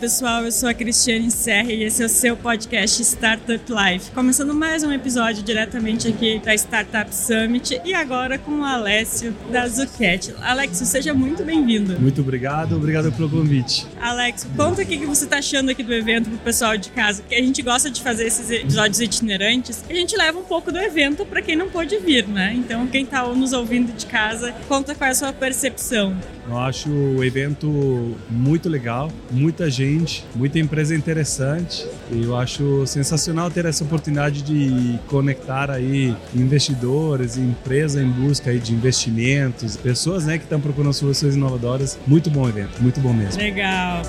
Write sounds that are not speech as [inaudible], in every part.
Pessoal, eu sou a Cristiane Serra e esse é o seu podcast Startup Life. Começando mais um episódio diretamente aqui da Startup Summit e agora com o Alessio da Zucchett. Alexio, seja muito bem-vindo. Muito obrigado, obrigado pelo convite. Alex, conta o que você está achando aqui do evento pro pessoal de casa, que a gente gosta de fazer esses episódios itinerantes, a gente leva um pouco do evento para quem não pôde vir, né? Então quem está nos ouvindo de casa, conta qual é a sua percepção. Eu acho o evento muito legal, muita gente, muita empresa interessante. E eu acho sensacional ter essa oportunidade de conectar aí investidores, empresas em busca aí de investimentos, pessoas né, que estão procurando soluções inovadoras. Muito bom evento, muito bom mesmo. Legal.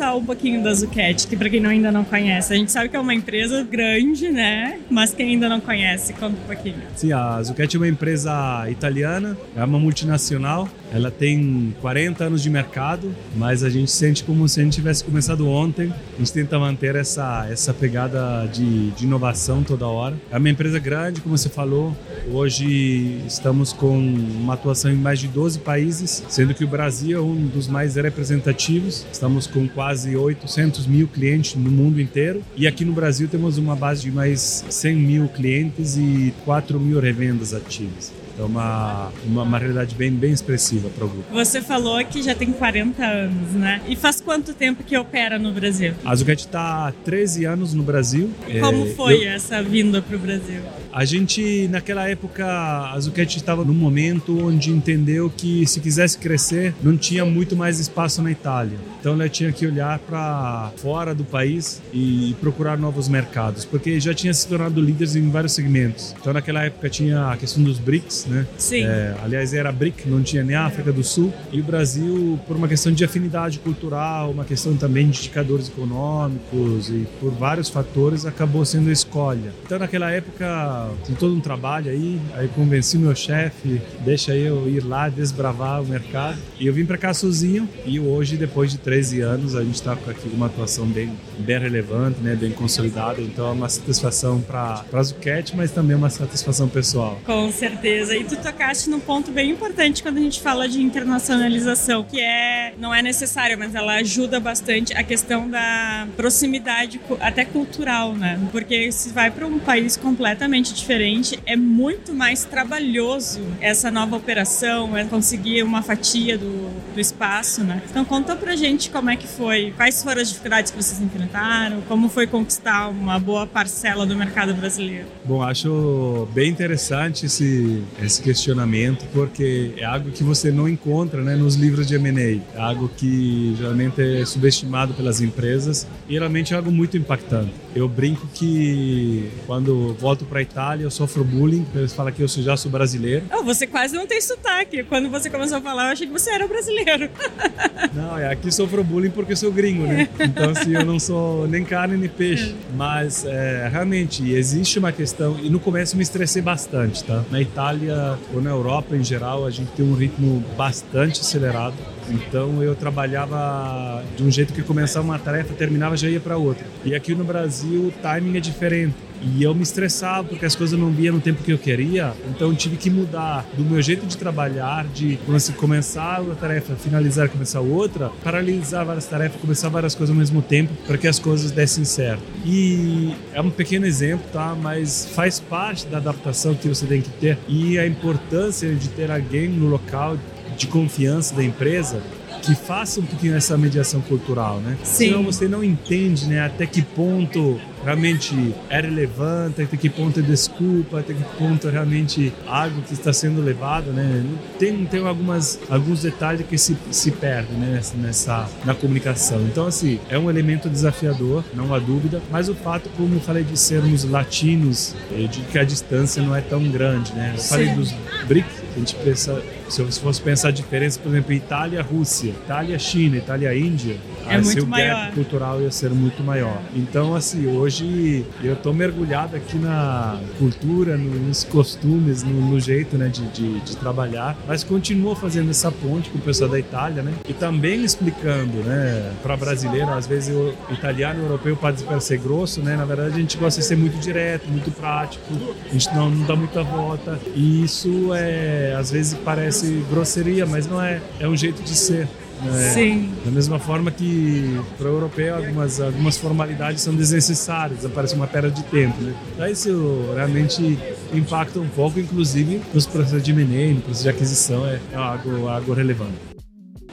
Pessoal um pouquinho da Zucchett, que para quem ainda não conhece, a gente sabe que é uma empresa grande, né? Mas quem ainda não conhece, conta um pouquinho. Sim, a Zucchett é uma empresa italiana, é uma multinacional. Ela tem 40 anos de mercado, mas a gente sente como se a gente tivesse começado ontem. A gente tenta manter essa, essa pegada de, de inovação toda hora. É uma empresa grande, como você falou. Hoje estamos com uma atuação em mais de 12 países, sendo que o Brasil é um dos mais representativos. Estamos com quase 800 mil clientes no mundo inteiro. E aqui no Brasil temos uma base de mais 100 mil clientes e 4 mil revendas ativas. É uma, uma, uma, realidade bem, bem expressiva para o grupo. Você falou que já tem 40 anos, né? E faz quanto tempo que opera no Brasil? A Zucchett está há 13 anos no Brasil. Como é, foi eu... essa vinda para o Brasil? A gente, naquela época, a Zucchett estava num momento onde entendeu que se quisesse crescer, não tinha muito mais espaço na Itália. Então ela tinha que olhar para fora do país e procurar novos mercados, porque já tinha se tornado líderes em vários segmentos. Então naquela época tinha a questão dos BRICS, né? Sim. É, aliás, era BRIC, não tinha nem a África do Sul. E o Brasil, por uma questão de afinidade cultural, uma questão também de indicadores econômicos e por vários fatores, acabou sendo a escolha. Então, naquela época, tem todo um trabalho aí. Aí convenci meu chefe, deixa eu ir lá desbravar o mercado. E eu vim para cá sozinho. E hoje, depois de 13 anos, a gente está aqui com uma atuação bem, bem relevante, né? bem consolidada. Então, é uma satisfação para a Zucchett, mas também uma satisfação pessoal. Com certeza e tu tocaste num ponto bem importante quando a gente fala de internacionalização, que é não é necessário, mas ela ajuda bastante a questão da proximidade até cultural, né? Porque se vai para um país completamente diferente, é muito mais trabalhoso essa nova operação, é conseguir uma fatia do, do espaço, né? Então conta pra gente como é que foi, quais foram as dificuldades que vocês enfrentaram, como foi conquistar uma boa parcela do mercado brasileiro. Bom, acho bem interessante esse esse questionamento, porque é algo que você não encontra né, nos livros de M&A. É algo que geralmente é subestimado pelas empresas e geralmente é algo muito impactante. Eu brinco que quando volto para a Itália eu sofro bullying, eles falam que eu já sou brasileiro. Oh, você quase não tem sotaque. Quando você começou a falar, eu achei que você era brasileiro. [laughs] não, é aqui sofro bullying porque sou gringo, né? Então, assim, eu não sou nem carne nem peixe. Mas, é, realmente, existe uma questão... E no começo me estressei bastante, tá? Na Itália, ou na Europa em geral, a gente tem um ritmo bastante acelerado. Então eu trabalhava de um jeito que começava uma tarefa, terminava já ia para outra. E aqui no Brasil o timing é diferente. E eu me estressava porque as coisas não vinham no tempo que eu queria. Então eu tive que mudar do meu jeito de trabalhar, de assim, começar uma tarefa, finalizar, começar outra, paralisar várias tarefas, começar várias coisas ao mesmo tempo para que as coisas dessem certo. E é um pequeno exemplo, tá? Mas faz parte da adaptação que você tem que ter e a importância de ter alguém no local de confiança da empresa que faça um pouquinho essa mediação cultural, né? Sim. Senão você não entende, né, até que ponto realmente é relevante, até que ponto é desculpa, até que ponto é realmente algo que está sendo levado, né? Tem, tem algumas, alguns detalhes que se, se perdem né? nessa, na comunicação. Então, assim, é um elemento desafiador, não há dúvida, mas o fato, como eu falei, de sermos latinos, de que a distância não é tão grande, né? Eu falei dos BRICS, a gente pensa, se eu fosse pensar a diferença, por exemplo, Itália, Rússia, Itália, China, Itália, Índia, é assim, muito o maior. gap cultural ia ser muito maior. Então, assim, hoje eu tô mergulhado aqui na cultura, no- nos costumes, no, no jeito, né, de, de, de trabalhar, mas continuo fazendo essa ponte com o pessoal da Itália, né, e também explicando, né, para brasileiro, às vezes o italiano e o europeu pode parecer grosso, né, na verdade a gente gosta de ser muito direto, muito prático, a gente não, não dá muita volta, e isso é, às vezes parece grosseria, mas não é, é um jeito de ser. né? Sim. Da mesma forma que para o europeu algumas, algumas formalidades são desnecessárias, aparece uma perda de tempo. Né? Então isso realmente impacta um pouco, inclusive nos processos de M&A, no processo de aquisição, é, é algo, algo relevante.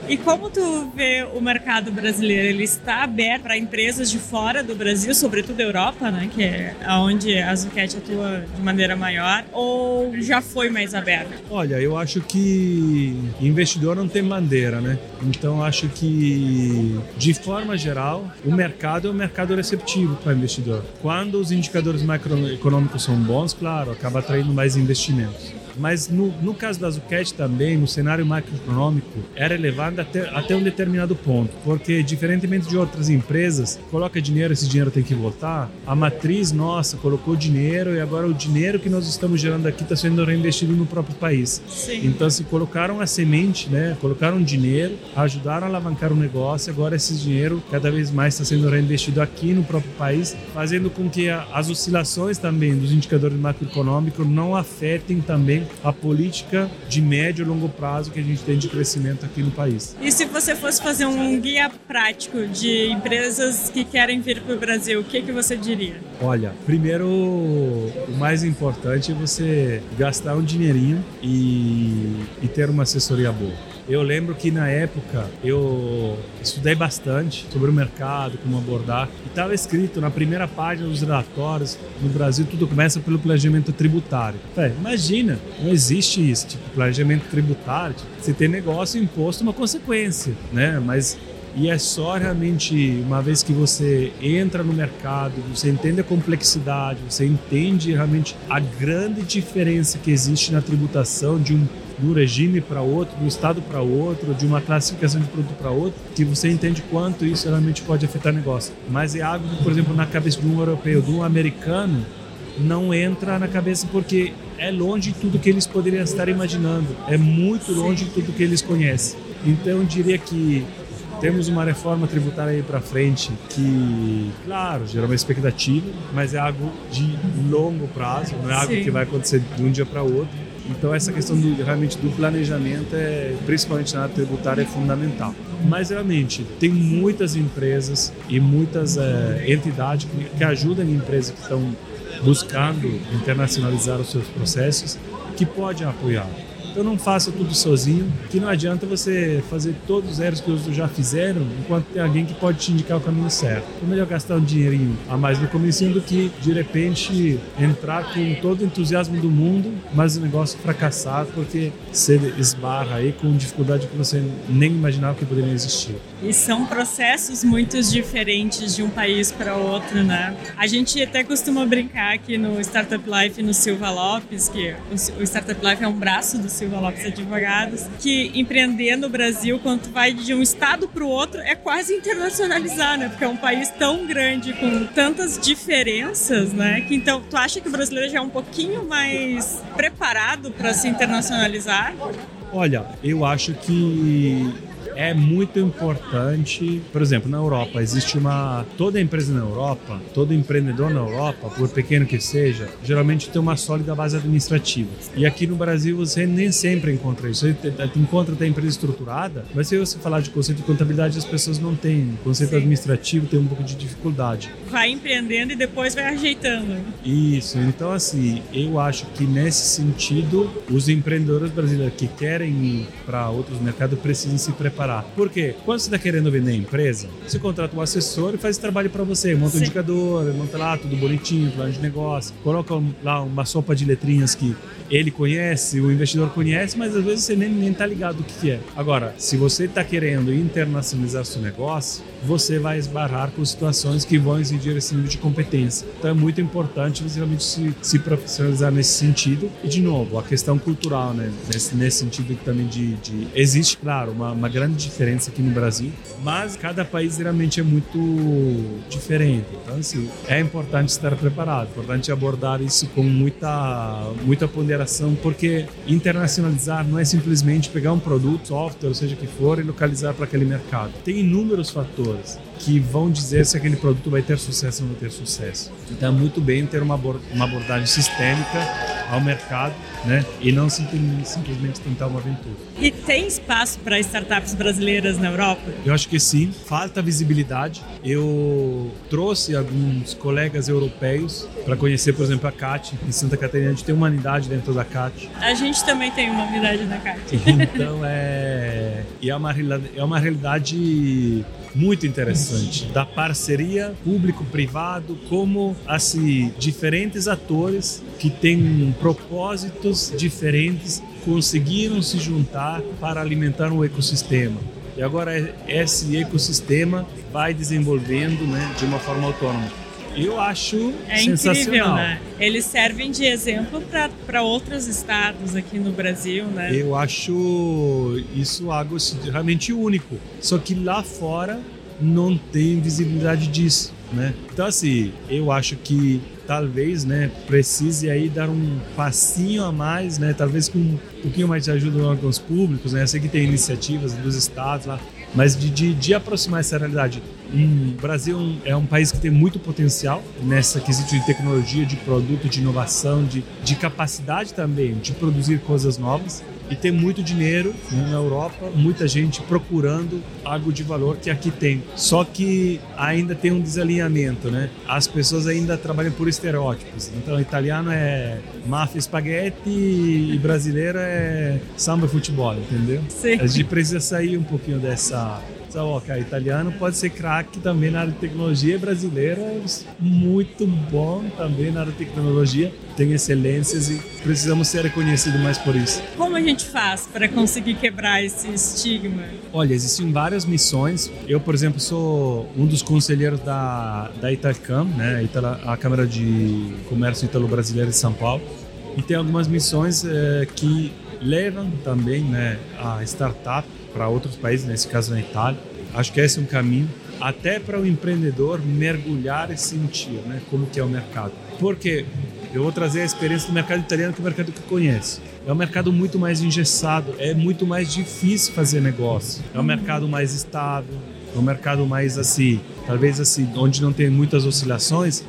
E como tu vê o mercado brasileiro? Ele está aberto para empresas de fora do Brasil, sobretudo Europa, né, que é onde a Zucchett atua de maneira maior, ou já foi mais aberto? Olha, eu acho que investidor não tem bandeira, né? Então acho que, de forma geral, o mercado é um mercado receptivo para investidor. Quando os indicadores macroeconômicos são bons, claro, acaba atraindo mais investimentos. Mas no, no caso da Zucchett também, no cenário macroeconômico, é relevante até, até um determinado ponto, porque diferentemente de outras empresas, coloca dinheiro, esse dinheiro tem que voltar. A matriz nossa colocou dinheiro e agora o dinheiro que nós estamos gerando aqui está sendo reinvestido no próprio país. Sim. Então, se colocaram a semente, né? Colocaram dinheiro, ajudaram a alavancar o negócio. Agora, esse dinheiro cada vez mais está sendo reinvestido aqui no próprio país, fazendo com que a- as oscilações também dos indicadores macroeconômicos não afetem também a política de médio e longo prazo que a gente tem de crescimento aqui no país. E se você fosse fazer um guia prático de empresas que querem vir para o Brasil, o que, que você diria? Olha, primeiro, o mais importante é você gastar um dinheirinho e, e ter uma assessoria boa. Eu lembro que na época eu estudei bastante sobre o mercado, como abordar, e estava escrito na primeira página dos relatórios, no Brasil tudo começa pelo planejamento tributário. Pé, imagina, não existe isso, tipo, planejamento tributário, tipo, você tem negócio, imposto, uma consequência, né? Mas e é só realmente uma vez que você entra no mercado, você entende a complexidade, você entende realmente a grande diferença que existe na tributação de um, um regime para outro, um estado para outro, de uma classificação de produto para outro, que você entende quanto isso realmente pode afetar o negócio. Mas é algo que, por exemplo, na cabeça de um europeu, de um americano, não entra na cabeça porque é longe de tudo que eles poderiam estar imaginando. É muito longe de tudo que eles conhecem. Então eu diria que temos uma reforma tributária aí para frente que, claro, gera uma expectativa, mas é algo de longo prazo, não é algo Sim. que vai acontecer de um dia para outro. Então essa questão do, realmente do planejamento, é, principalmente na área tributária, é fundamental. Mas realmente tem muitas empresas e muitas eh, entidades que, que ajudam empresas que estão buscando internacionalizar os seus processos, que podem apoiar. Então não faça tudo sozinho, que não adianta você fazer todos os erros que os outros já fizeram, enquanto tem alguém que pode te indicar o caminho certo. É melhor gastar um dinheirinho a mais no comecinho do que, de repente, entrar com todo o entusiasmo do mundo, mas o negócio fracassar porque você esbarra aí com dificuldade que você nem imaginava que poderia existir. E são processos muito diferentes de um país para outro, né? A gente até costuma brincar aqui no Startup Life no Silva Lopes, que o Startup Life é um braço do Silva Lopes Advogados, que empreender no Brasil, quando vai de um estado para o outro, é quase internacionalizar, né? Porque é um país tão grande, com tantas diferenças, né? Que então, tu acha que o brasileiro já é um pouquinho mais preparado para se internacionalizar? Olha, eu acho que é muito importante, por exemplo, na Europa existe uma toda empresa na Europa, todo empreendedor na Europa, por pequeno que seja, geralmente tem uma sólida base administrativa. E aqui no Brasil você nem sempre encontra isso. Você encontra até empresa estruturada, mas se você falar de conceito de contabilidade as pessoas não têm. Conceito Sim. administrativo tem um pouco de dificuldade. Vai empreendendo e depois vai ajeitando. Isso, então assim, eu acho que nesse sentido, os empreendedores brasileiros que querem ir para outros mercados precisam se preparar. Por quê? Quando você está querendo vender a empresa, você contrata um assessor e faz esse trabalho para você, monta um Sim. indicador, monta lá tudo bonitinho, plano de negócio, coloca um- lá uma sopa de letrinhas que ele conhece, o investidor conhece, mas às vezes você nem, nem tá ligado o que, que é. Agora, se você está querendo internacionalizar seu negócio, você vai esbarrar com situações que vão exigir esse nível de competência. Então é muito importante você realmente se, se profissionalizar nesse sentido. E, de novo, a questão cultural, né? Nesse, nesse sentido também de, de... Existe, claro, uma, uma grande diferença aqui no Brasil, mas cada país realmente é muito diferente. Então, assim, é importante estar preparado, é importante abordar isso com muita, muita ponderação, porque internacionalizar não é simplesmente pegar um produto, software, seja que for, e localizar para aquele mercado. Tem inúmeros fatores que vão dizer se aquele produto vai ter sucesso ou não ter sucesso. Então é muito bem ter uma, uma abordagem sistêmica ao mercado né? e não simplesmente tentar uma aventura. E tem espaço para startups brasileiras na Europa? Eu acho que sim. Falta visibilidade. Eu trouxe alguns colegas europeus para conhecer, por exemplo, a CAT em Santa Catarina. A gente tem uma unidade dentro da CAT. A gente também tem uma unidade na CAT. Então é, e é uma, é uma realidade muito interessante da parceria público-privado, como assim diferentes atores que têm propósitos diferentes conseguiram se juntar para alimentar um ecossistema. E agora esse ecossistema vai desenvolvendo né, de uma forma autônoma. Eu acho é sensacional. incrível, né? Eles servem de exemplo para outros estados aqui no Brasil, né? Eu acho isso algo realmente único. Só que lá fora não tem visibilidade disso, né? Então assim, eu acho que talvez, né, precise aí dar um passinho a mais, né, talvez com um pouquinho mais de ajuda dos órgãos públicos, né, eu sei que tem iniciativas dos estados lá, mas de, de, de aproximar essa realidade. O Brasil é um país que tem muito potencial nessa quesito de tecnologia, de produto, de inovação, de, de capacidade também de produzir coisas novas e tem muito dinheiro né, na Europa, muita gente procurando algo de valor que aqui tem. Só que ainda tem um desalinhamento, né? As pessoas ainda trabalham por estereótipos. Então, italiano é máfia espaguete e brasileiro é samba e futebol, entendeu? Sim. A gente precisa sair um pouquinho dessa só, cara, italiano pode ser craque também na área de tecnologia, brasileiro é muito bom também na área de tecnologia, tem excelências e precisamos ser reconhecidos mais por isso. Como a gente faz para conseguir quebrar esse estigma? Olha, existem várias missões. Eu, por exemplo, sou um dos conselheiros da, da Italcam, né, a Câmara de Comércio Italo-Brasileira de São Paulo, e tem algumas missões é, que levam também né, a startup para outros países, nesse caso na Itália. Acho que esse é um caminho até para o empreendedor mergulhar e sentir né, como que é o mercado. Porque eu vou trazer a experiência do mercado italiano, que é o mercado que eu conheço. É um mercado muito mais engessado, é muito mais difícil fazer negócio. É um mercado mais estável, é um mercado mais assim, talvez assim, onde não tem muitas oscilações.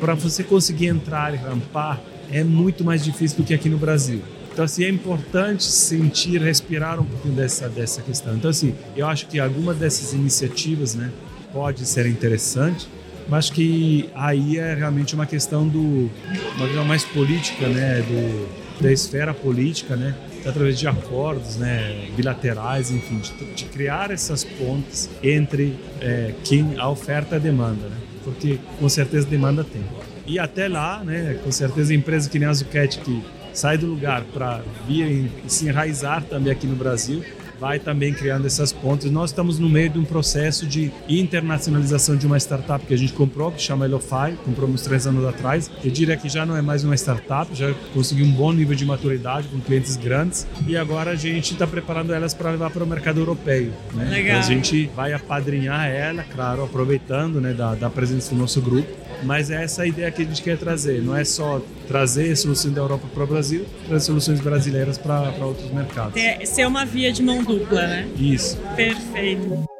Para você conseguir entrar e rampar, é muito mais difícil do que aqui no Brasil. Então, assim, é importante sentir, respirar um pouquinho dessa, dessa questão. Então, assim, eu acho que alguma dessas iniciativas, né, pode ser interessante, mas que aí é realmente uma questão do, uma questão mais política, né, do, da esfera política, né, através de acordos, né, bilaterais, enfim, de, de criar essas pontes entre é, quem a oferta e a demanda, né, porque com certeza demanda tem. E até lá, né, com certeza empresas que nem a Zucchetti que sai do lugar para vir e se enraizar também aqui no Brasil, vai também criando essas pontes. Nós estamos no meio de um processo de internacionalização de uma startup que a gente comprou, que chama Elofy, compramos três anos atrás. Eu diria que já não é mais uma startup, já conseguiu um bom nível de maturidade com clientes grandes e agora a gente está preparando elas para levar para o mercado europeu. Né? Legal. a gente vai apadrinhar ela, claro, aproveitando né, da, da presença do nosso grupo mas é essa a ideia que a gente quer trazer. Não é só trazer soluções da Europa para o Brasil, trazer soluções brasileiras para outros mercados. É, ser uma via de mão dupla, né? Isso. Perfeito.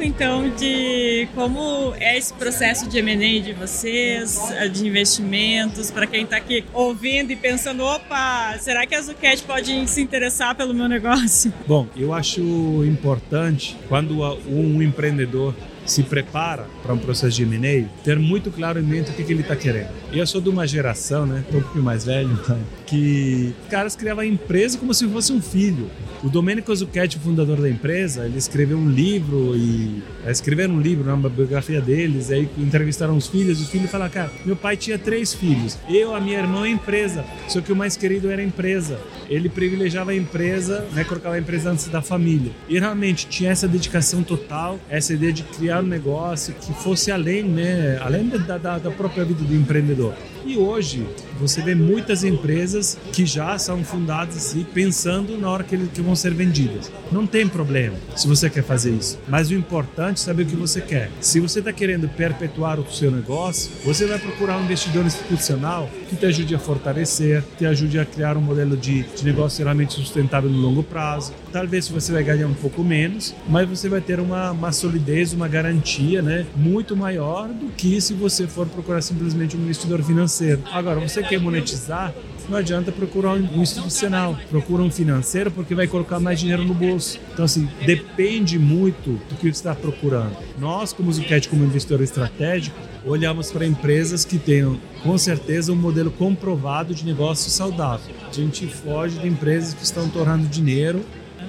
Pouco então de como é esse processo de M&A de vocês, de investimentos, para quem está aqui ouvindo e pensando, opa, será que a Zucchett pode se interessar pelo meu negócio? [laughs] Bom, eu acho importante quando um empreendedor se prepara para um processo de M&A, ter muito claro em mente o que ele está querendo. E eu sou de uma geração, né, tô um pouquinho mais velho, né, que caras criavam a empresa como se fosse um filho. O Domenico Zucchetti, o fundador da empresa, ele escreveu um livro e é, escreveram um livro, uma biografia deles, aí entrevistaram os filhos, os filhos falaram, cara, meu pai tinha três filhos, eu, a minha irmã, a empresa, só que o mais querido era a empresa. Ele privilegiava a empresa, né, colocava a empresa antes da família. E realmente tinha essa dedicação total, essa ideia de criar um negócio que fosse além, né, além da, da, da própria vida do empreendedor. saludo E hoje você vê muitas empresas que já são fundadas assim, pensando na hora que, eles, que vão ser vendidas. Não tem problema se você quer fazer isso, mas o importante é saber o que você quer. Se você está querendo perpetuar o seu negócio, você vai procurar um investidor institucional que te ajude a fortalecer, te ajude a criar um modelo de, de negócio realmente sustentável no longo prazo. Talvez você vai ganhar um pouco menos, mas você vai ter uma, uma solidez, uma garantia né, muito maior do que se você for procurar simplesmente um investidor financeiro. Agora, você quer monetizar, não adianta procurar um institucional, procura um financeiro porque vai colocar mais dinheiro no bolso. Então, assim, depende muito do que você está procurando. Nós, como Zucchetti, como investidor estratégico, olhamos para empresas que tenham, com certeza, um modelo comprovado de negócio saudável. A gente foge de empresas que estão torrando dinheiro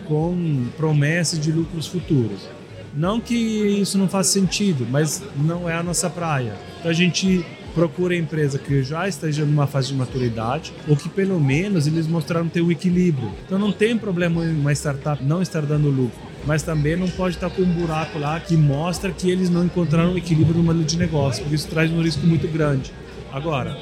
com promessas de lucros futuros. Não que isso não faça sentido, mas não é a nossa praia. Então a gente procura a empresa que já esteja numa fase de maturidade ou que pelo menos eles mostraram ter um equilíbrio. Então não tem problema uma startup não estar dando lucro, mas também não pode estar com um buraco lá que mostra que eles não encontraram equilíbrio no modelo de negócio, porque isso traz um risco muito grande. Agora,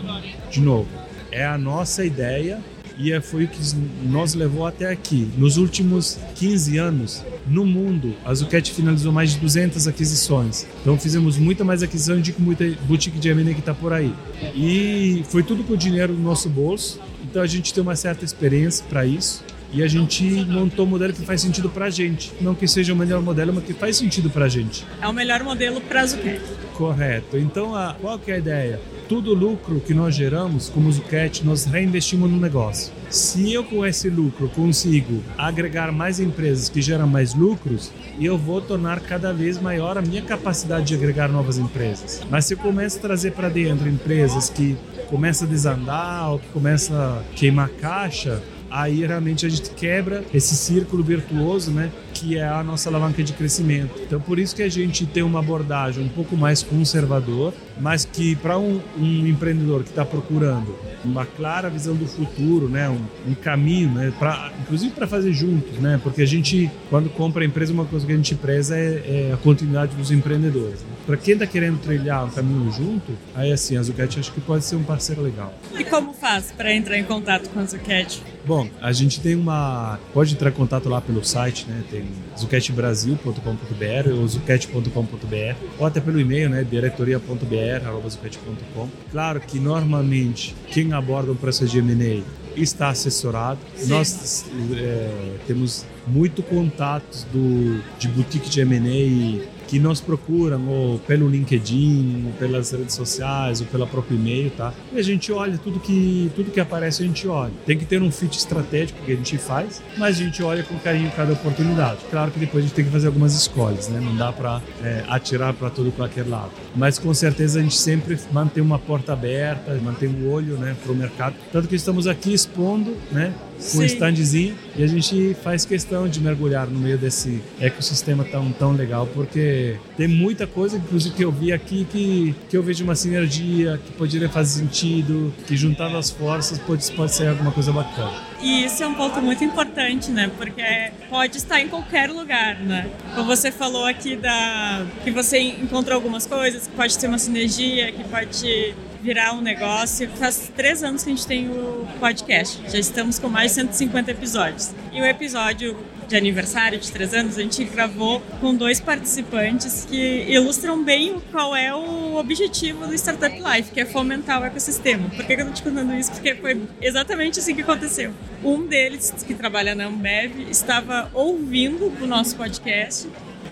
de novo, é a nossa ideia e é, foi o que nos levou até aqui. Nos últimos 15 anos, no mundo, a Zucchetti finalizou mais de 200 aquisições. Então fizemos muita mais aquisição de que muita boutique de M&A que está por aí. E foi tudo com o dinheiro do nosso bolso. Então a gente tem uma certa experiência para isso e a gente montou um modelo que faz sentido para a gente. Não que seja o melhor modelo, mas que faz sentido para a gente. É o melhor modelo para a Zucchetti. Correto. Então, a, qual que é a ideia? Todo o lucro que nós geramos como Zucchetti, nós reinvestimos no negócio. Se eu com esse lucro consigo agregar mais empresas que geram mais lucros, eu vou tornar cada vez maior a minha capacidade de agregar novas empresas. Mas se eu começo a trazer para dentro empresas que começam a desandar ou que começam a queimar caixa, aí realmente a gente quebra esse círculo virtuoso, né? Que é a nossa alavanca de crescimento. Então, por isso que a gente tem uma abordagem um pouco mais conservador, mas que para um, um, empreendedor que está procurando uma clara visão do futuro, né? Um, um caminho, né? Pra, inclusive para fazer juntos, né? Porque a gente, quando compra a empresa, uma coisa que a gente preza é, é a continuidade dos empreendedores. Né? Para quem está querendo trilhar um caminho junto, aí assim, a Zucchetti acho que pode ser um parceiro legal. E como faz para entrar em contato com a Zucchetti? Bom, a gente tem uma. Pode entrar em contato lá pelo site, né? Tem zucchettbrasil.com.br ou zucchetti.com.br ou até pelo e-mail, né? diretoria.br.zucchetti.com. Claro que normalmente quem aborda um processo de M&A está assessorado. Sim. Nós é, temos muito contatos do, de boutique de M&A que nos procuram ou pelo LinkedIn, ou pelas redes sociais, ou pela própria e-mail, tá? E a gente olha tudo que tudo que aparece a gente olha. Tem que ter um fit estratégico que a gente faz, mas a gente olha com carinho cada oportunidade. Claro que depois a gente tem que fazer algumas escolhas, né? Não dá para é, atirar para todo qualquer lado. Mas com certeza a gente sempre mantém uma porta aberta, mantém um olho, né, para o mercado. Tanto que estamos aqui expondo, né? Com um standzinho e a gente faz questão de mergulhar no meio desse ecossistema tão, tão legal, porque tem muita coisa, inclusive, que eu vi aqui que, que eu vejo uma sinergia, que poderia fazer sentido, que juntando as forças pode, pode ser alguma coisa bacana. E isso é um ponto muito importante, né? Porque pode estar em qualquer lugar, né? Como você falou aqui da que você encontrou algumas coisas, que pode ter uma sinergia, que pode virar um negócio. Faz três anos que a gente tem o podcast. Já estamos com mais de 150 episódios. E o episódio de aniversário de três anos, a gente gravou com dois participantes que ilustram bem qual é o objetivo do Startup Life, que é fomentar o ecossistema. Por que eu tô te contando isso? Porque foi exatamente assim que aconteceu. Um deles, que trabalha na Ambev, estava ouvindo o nosso podcast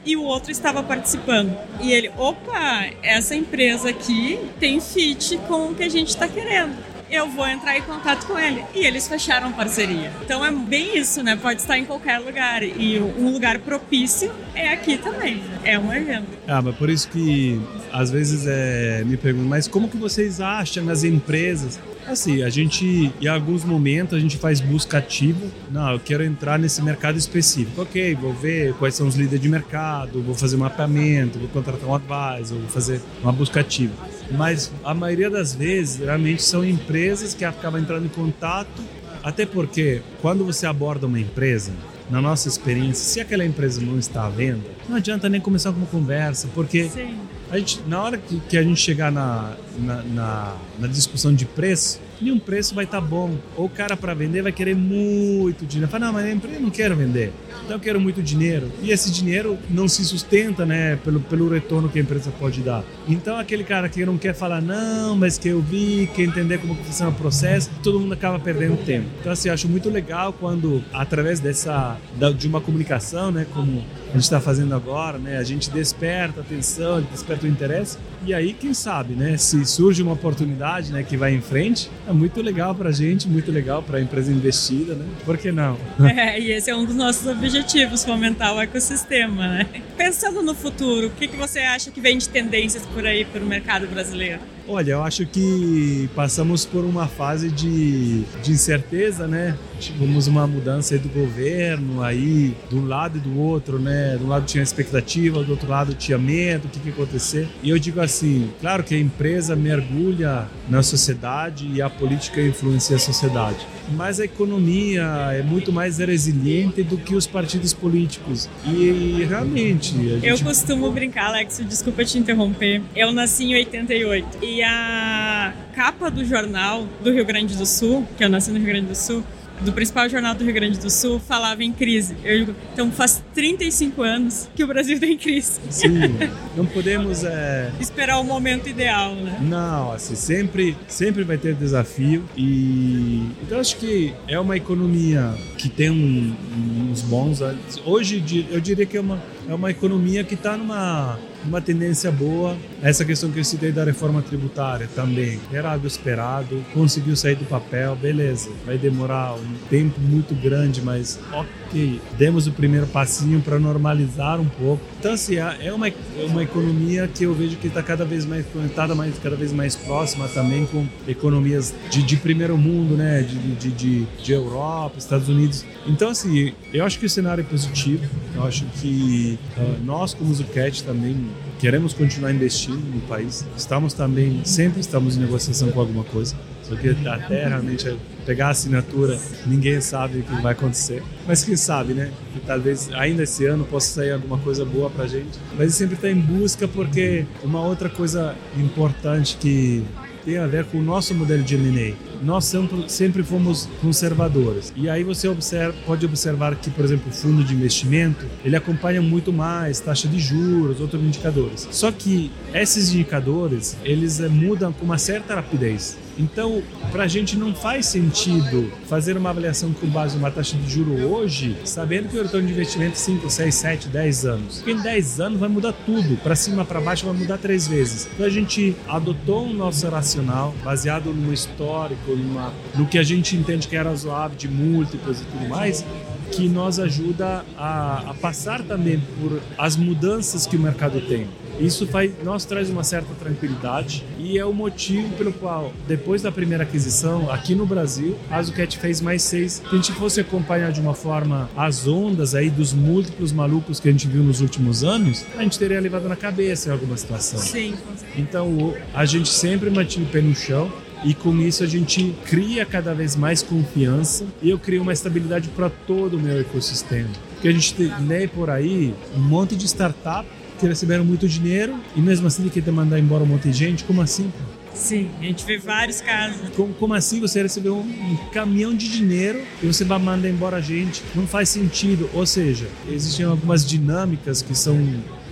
e o outro estava participando. E ele, opa, essa empresa aqui tem fit com o que a gente está querendo. eu vou entrar em contato com ele. E eles fecharam parceria. Então é bem isso, né? Pode estar em qualquer lugar. E um lugar propício é aqui também. É um evento. Ah, mas por isso que às vezes é, me pergunto, mas como que vocês acham nas empresas? Assim, a gente, em alguns momentos, a gente faz busca ativa. Não, eu quero entrar nesse mercado específico. Ok, vou ver quais são os líderes de mercado, vou fazer um mapeamento, vou contratar um advisor, vou fazer uma busca ativa. Mas a maioria das vezes, realmente, são empresas que acabam entrando em contato. Até porque, quando você aborda uma empresa, na nossa experiência, se aquela empresa não está à venda, não adianta nem começar com uma conversa, porque Sim. A gente, na hora que, que a gente chegar na, na, na, na discussão de preço, nenhum preço vai estar bom. Ou o cara para vender vai querer muito dinheiro. Fala, não, mas empresa não quero vender. Então eu quero muito dinheiro. E esse dinheiro não se sustenta, né, pelo, pelo retorno que a empresa pode dar. Então aquele cara que não quer falar, não, mas que eu vi, quer entender como funciona o processo, todo mundo acaba perdendo tempo. Então assim, eu acho muito legal quando, através dessa, de uma comunicação, né, como a gente está fazendo agora, né, a gente desperta a atenção, desperta o interesse. E aí, quem sabe, né, se surge uma oportunidade, né, que vai em frente, é muito legal para a gente, muito legal para a empresa investida, né? Por que não? [laughs] É, e esse é um dos nossos objetivos, fomentar o ecossistema, né? Pensando no futuro, o que, que você acha que vem de tendências por aí para o mercado brasileiro? Olha, eu acho que passamos por uma fase de, de incerteza, né? Tivemos uma mudança do governo, aí de um lado e do outro, né? De um lado tinha expectativa, do outro lado tinha medo, o que, que ia acontecer. E eu digo assim, claro que a empresa mergulha na sociedade e a política influencia a sociedade. Mas a economia é muito mais resiliente do que os partidos políticos. E realmente. a Eu gente- costumo brincar, Alex, desculpa te interromper. Eu nasci em 88 e a capa do jornal do Rio Grande do Sul, que eu nasci no Rio Grande do Sul, do principal jornal do Rio Grande do Sul, falava em crise. Eu digo, então faz 35 anos que o Brasil [laughs] tem crise. Sim, não podemos. é, Esperar o momento ideal, né? Não, assim, sempre, sempre vai ter desafio e então acho que é uma economia que tem um- uns bons. Hoje di- eu diria que é uma, é uma economia que está numa uma tendência boa. Essa questão que eu citei da reforma tributária também era algo esperado, conseguiu sair do papel, beleza. Vai demorar um tempo muito grande, mas ok, demos o primeiro passinho para normalizar um pouco. Então assim, é é uma, é uma economia que eu vejo que está cada vez mais conectada, mais, cada vez mais próxima também com economias de, de primeiro mundo, né? De, de, de, de Europa, Estados Unidos. Então assim, eu acho que o cenário é positivo. Eu acho que ah, nós como Zucchett também queremos continuar investindo no país. Estamos também, sempre estamos em negociação com alguma coisa. Só que até realmente pegar a assinatura, ninguém sabe o que vai acontecer. Mas quem sabe, né? Que talvez ainda esse ano possa sair alguma coisa boa pra gente. Mas sempre está em busca porque uma outra coisa importante que tem a ver com o nosso modelo de M&A. Nós sempre, sempre fomos conservadores. E aí você observa, pode observar que, por exemplo, o fundo de investimento, ele acompanha muito mais taxa de juros, outros indicadores. Só que esses indicadores, eles eh, mudam com uma certa rapidez. Então, para a gente não faz sentido fazer uma avaliação com base numa taxa de juro hoje, sabendo que o retorno de investimento é 5, 6, 7, 10 anos. Porque em 10 anos vai mudar tudo. Para cima, para baixo, vai mudar três vezes. Então, a gente adotou um nosso racional baseado no histórico, numa, no que a gente entende que é razoável de múltiplos e tudo mais, que nos ajuda a, a passar também por as mudanças que o mercado tem. Isso faz, nós traz uma certa tranquilidade e é o motivo pelo qual, depois da primeira aquisição, aqui no Brasil, a Zucchett fez mais seis. Se a gente fosse acompanhar de uma forma as ondas aí dos múltiplos malucos que a gente viu nos últimos anos, a gente teria levado na cabeça em alguma situação. Sim, com certeza. Então a gente sempre mantinha o pé no chão e com isso a gente cria cada vez mais confiança e eu crio uma estabilidade para todo o meu ecossistema. Porque a gente tem né, por aí um monte de startup que receberam muito dinheiro e mesmo assim tem que mandar embora um monte de gente. Como assim? Sim, a gente vê vários casos. Como, como assim você recebeu um, um caminhão de dinheiro e você vai mandar embora a gente? Não faz sentido. Ou seja, existem algumas dinâmicas que são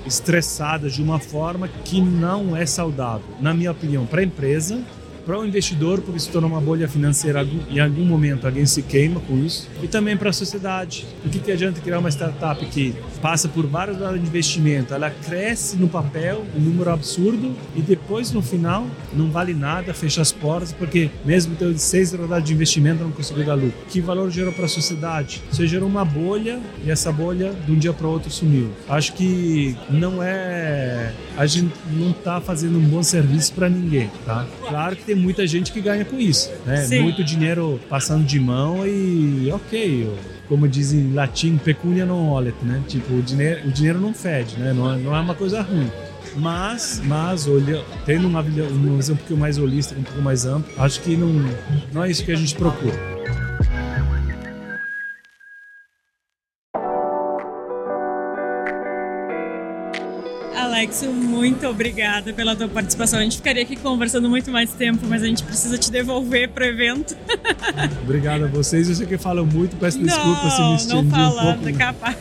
estressadas de uma forma que não é saudável, na minha opinião, para a empresa para o investidor, porque se torna uma bolha financeira em algum momento, alguém se queima com isso, e também para a sociedade. O que, que adianta criar uma startup que passa por vários lados de investimento, ela cresce no papel, um número absurdo, e depois no final não vale nada, fecha as portas, porque mesmo tendo seis rodadas de investimento não conseguiu dar lucro. Que valor gerou para a sociedade? Você gerou uma bolha e essa bolha de um dia para o outro sumiu. Acho que não é. A gente não está fazendo um bom serviço para ninguém, tá? Claro que tem muita gente que ganha com isso, né? Sim. Muito dinheiro passando de mão e ok, como dizem em latim, pecunia non olet, né? Tipo, o dinheiro, o dinheiro não fede, né? Não, é, não é uma coisa ruim. Mas, mas olha, tendo uma, uma visão um pouco mais holística, um pouco mais ampla, acho que não, não é isso que a gente procura. Alex, muito obrigada pela tua participação. A gente ficaria aqui conversando muito mais tempo, mas a gente precisa te devolver pro evento. [laughs] Obrigado a vocês. Eu sei que falam muito, peço desculpas se me estendi Não falando, um pouco. capaz.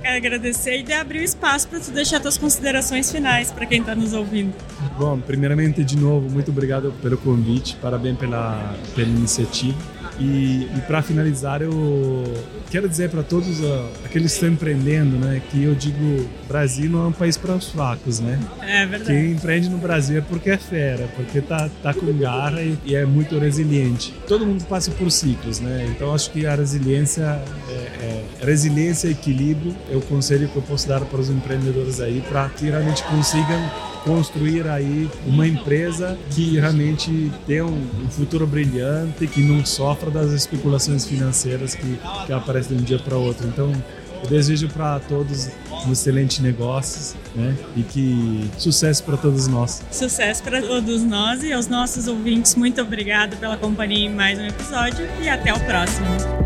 Quero [laughs] agradecer e de abrir o espaço para tu deixar tuas considerações finais para quem está nos ouvindo. Bom, primeiramente, de novo, muito obrigado pelo convite, parabéns pela, pela iniciativa. E, e para finalizar, eu quero dizer para todos uh, aqueles que estão empreendendo, né, que eu digo, Brasil não é um país para os fracos, né? É verdade. Quem empreende no Brasil é porque é fera, porque tá, tá com garra e, e é muito resiliente. Todo mundo passa por ciclos, né? Então acho que a resiliência, é, é, resiliência e equilíbrio é o conselho que eu posso dar para os empreendedores aí, para que realmente consigam construir aí uma empresa que realmente tenha um, futuro brilhante, que não sofra das especulações financeiras que, que aparecem de um dia para outro. Então, eu desejo para todos um excelente negócios, né? E que sucesso para todos nós. Sucesso para todos nós e aos nossos ouvintes. Muito obrigado pela companhia em mais um episódio e até o próximo.